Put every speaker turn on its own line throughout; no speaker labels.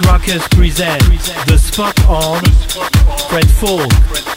Rockers present The Spot on Fred Falke.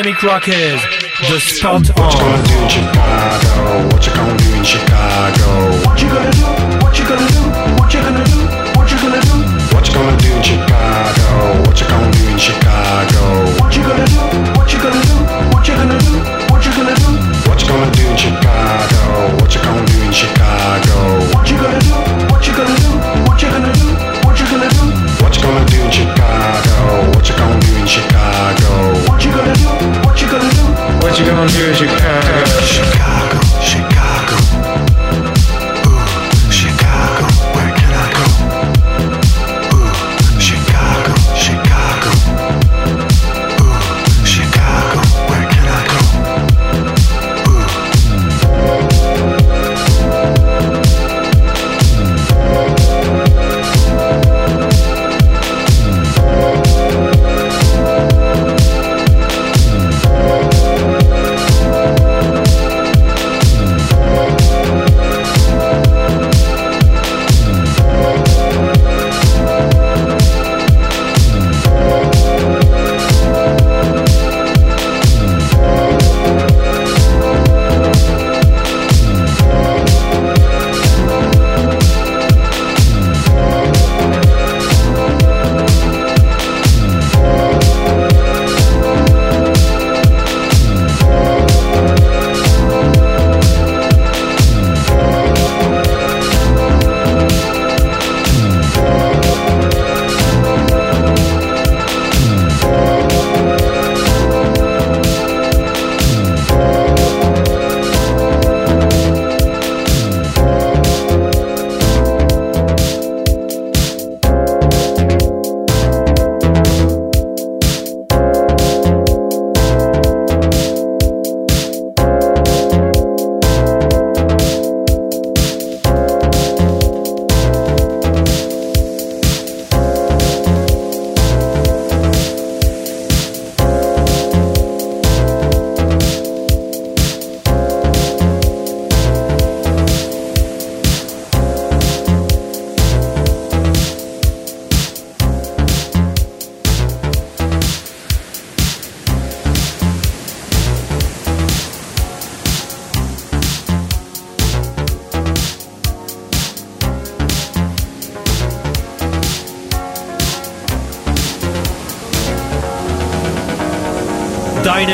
Dynamic Rockers, the spot on.
What you gonna do in Chicago? What you gonna do in Chicago?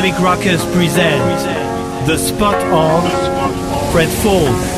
Dynamic Rockers present The Spot on Fred Falls.